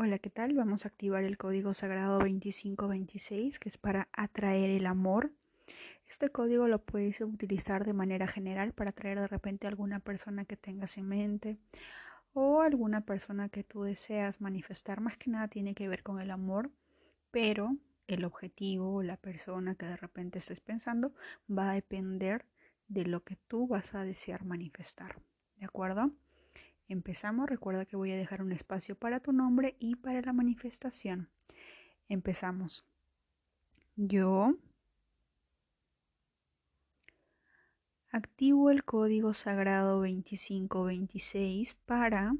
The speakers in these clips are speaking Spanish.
Hola, ¿qué tal? Vamos a activar el código sagrado 2526, que es para atraer el amor. Este código lo puedes utilizar de manera general para atraer de repente a alguna persona que tengas en mente o alguna persona que tú deseas manifestar. Más que nada tiene que ver con el amor, pero el objetivo o la persona que de repente estés pensando va a depender de lo que tú vas a desear manifestar. ¿De acuerdo? Empezamos, recuerda que voy a dejar un espacio para tu nombre y para la manifestación. Empezamos. Yo activo el código sagrado 2526 para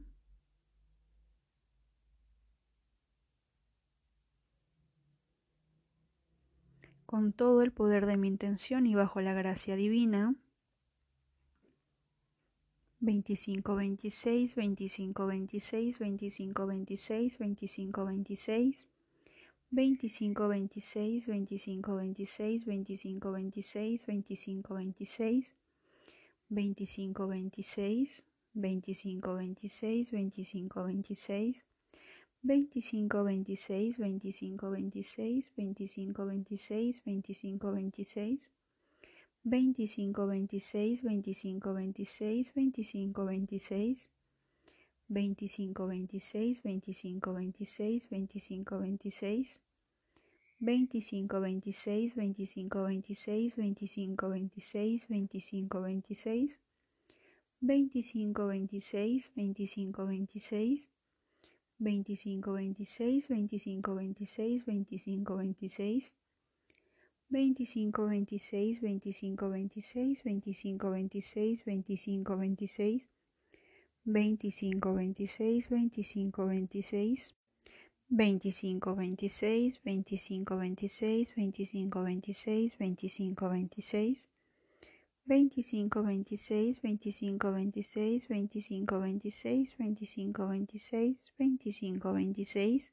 con todo el poder de mi intención y bajo la gracia divina 25, 26, 25, 26, 25, 26, 25, 26, 25, 26, 25, 26, 25, 26, 25, 26, 25, 26, 25, 26, 25, 26, 25, 26, 25, 26, 25, 26, 25, 26, 25, 26, 25, 26, 25, 26, 25, 26, 25, 26, 25, 26, 25, 26, 25, 26, 25, 26, 25, 26, 25, 26, 25, 26, 25, 26, 25, 26, 25, 26, 25, 26, 25, 26, 25, 26, 25, 26, 25, 26, 25, 26, 25, 26, 25, 26, 25, 26, 25, 26, 25, 26, 25, 26, 25, 26, 25, 26, 25, 26,